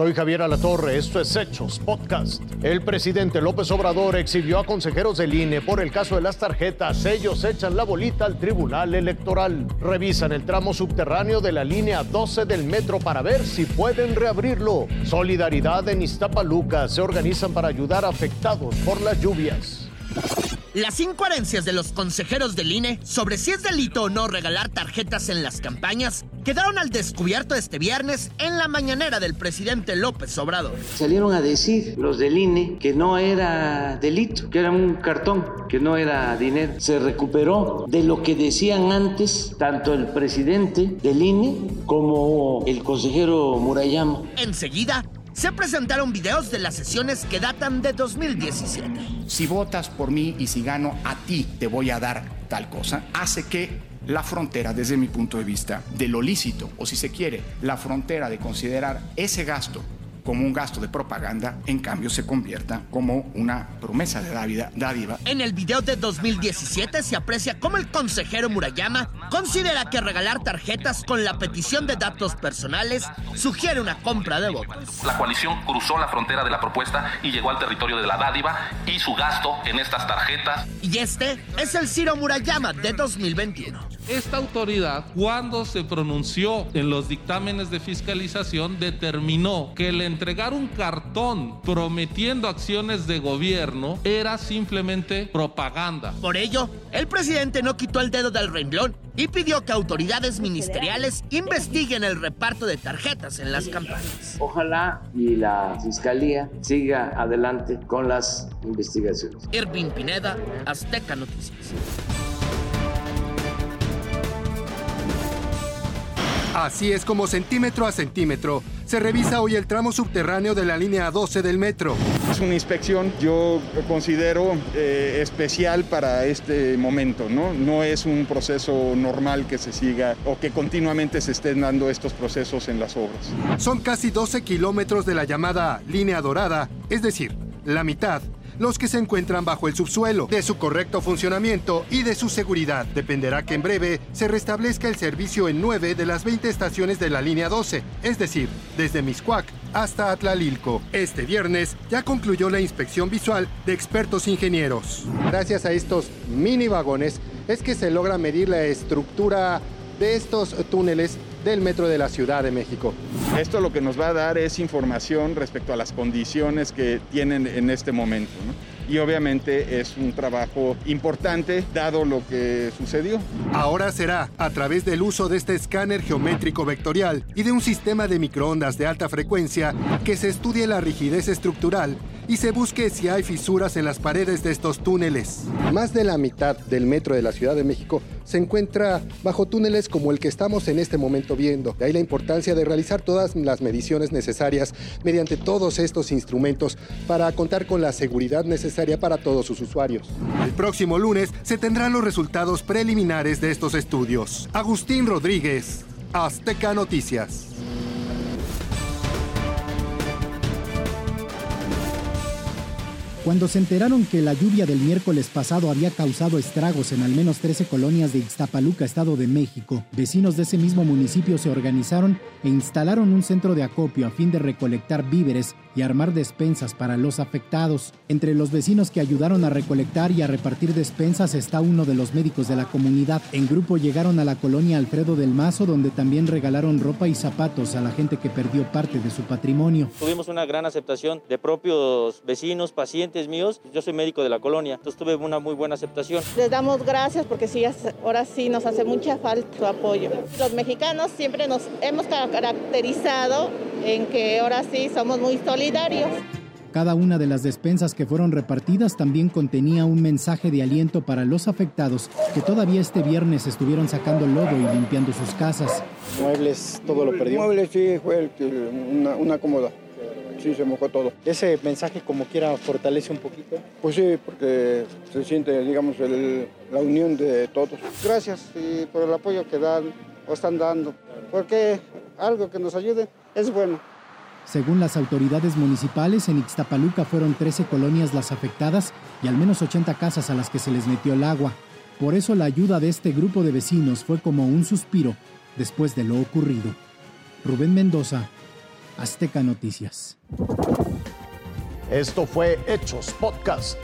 Soy Javier Alatorre, esto es Hechos Podcast. El presidente López Obrador exhibió a consejeros del INE por el caso de las tarjetas. Ellos echan la bolita al Tribunal Electoral. Revisan el tramo subterráneo de la línea 12 del metro para ver si pueden reabrirlo. Solidaridad en Iztapaluca se organizan para ayudar a afectados por las lluvias. Las incoherencias de los consejeros del INE sobre si es delito o no regalar tarjetas en las campañas quedaron al descubierto este viernes en la mañanera del presidente López Obrador. Salieron a decir los del INE que no era delito, que era un cartón, que no era dinero. Se recuperó de lo que decían antes tanto el presidente del INE como el consejero Murayama. Enseguida, se presentaron videos de las sesiones que datan de 2017. Si votas por mí y si gano a ti te voy a dar tal cosa, hace que la frontera, desde mi punto de vista, de lo lícito, o si se quiere, la frontera de considerar ese gasto como un gasto de propaganda, en cambio se convierta como una promesa de dádiva. En el video de 2017 se aprecia cómo el consejero Murayama considera que regalar tarjetas con la petición de datos personales sugiere una compra de votos. La coalición cruzó la frontera de la propuesta y llegó al territorio de la dádiva y su gasto en estas tarjetas. Y este es el Ciro Murayama de 2021. Esta autoridad, cuando se pronunció en los dictámenes de fiscalización, determinó que el entregar un cartón prometiendo acciones de gobierno era simplemente propaganda. Por ello, el presidente no quitó el dedo del renglón y pidió que autoridades ministeriales investiguen el reparto de tarjetas en las campañas. Ojalá y la fiscalía siga adelante con las investigaciones. Irving Pineda, Azteca Noticias. Así es como centímetro a centímetro se revisa hoy el tramo subterráneo de la línea 12 del metro. Es una inspección, yo considero eh, especial para este momento, ¿no? No es un proceso normal que se siga o que continuamente se estén dando estos procesos en las obras. Son casi 12 kilómetros de la llamada línea dorada, es decir, la mitad los que se encuentran bajo el subsuelo. De su correcto funcionamiento y de su seguridad dependerá que en breve se restablezca el servicio en 9 de las 20 estaciones de la línea 12, es decir, desde Miscuac hasta Atlalilco. Este viernes ya concluyó la inspección visual de expertos ingenieros. Gracias a estos mini vagones es que se logra medir la estructura de estos túneles del metro de la Ciudad de México. Esto lo que nos va a dar es información respecto a las condiciones que tienen en este momento. Y obviamente es un trabajo importante dado lo que sucedió. Ahora será a través del uso de este escáner geométrico vectorial y de un sistema de microondas de alta frecuencia que se estudie la rigidez estructural y se busque si hay fisuras en las paredes de estos túneles. Más de la mitad del metro de la Ciudad de México se encuentra bajo túneles como el que estamos en este momento viendo. De ahí la importancia de realizar todas las mediciones necesarias mediante todos estos instrumentos para contar con la seguridad necesaria para todos sus usuarios. El próximo lunes se tendrán los resultados preliminares de estos estudios. Agustín Rodríguez, Azteca Noticias. Cuando se enteraron que la lluvia del miércoles pasado había causado estragos en al menos 13 colonias de Ixtapaluca, Estado de México, vecinos de ese mismo municipio se organizaron e instalaron un centro de acopio a fin de recolectar víveres y armar despensas para los afectados. Entre los vecinos que ayudaron a recolectar y a repartir despensas está uno de los médicos de la comunidad. En grupo llegaron a la colonia Alfredo del Mazo, donde también regalaron ropa y zapatos a la gente que perdió parte de su patrimonio. Tuvimos una gran aceptación de propios vecinos, pacientes míos. Yo soy médico de la colonia, entonces tuve una muy buena aceptación. Les damos gracias porque sí, ahora sí nos hace mucha falta su apoyo. Los mexicanos siempre nos hemos caracterizado en que ahora sí somos muy solidarios. Cada una de las despensas que fueron repartidas también contenía un mensaje de aliento para los afectados que todavía este viernes estuvieron sacando lodo y limpiando sus casas. Muebles, todo lo perdió. Muebles sí, fue una, una cómoda. Sí, se mojó todo. ¿Ese mensaje como quiera fortalece un poquito? Pues sí, porque se siente, digamos, la unión de todos. Gracias por el apoyo que dan o están dando. Porque algo que nos ayude es bueno. Según las autoridades municipales, en Ixtapaluca fueron 13 colonias las afectadas y al menos 80 casas a las que se les metió el agua. Por eso la ayuda de este grupo de vecinos fue como un suspiro después de lo ocurrido. Rubén Mendoza, Azteca Noticias. Esto fue Hechos Podcast.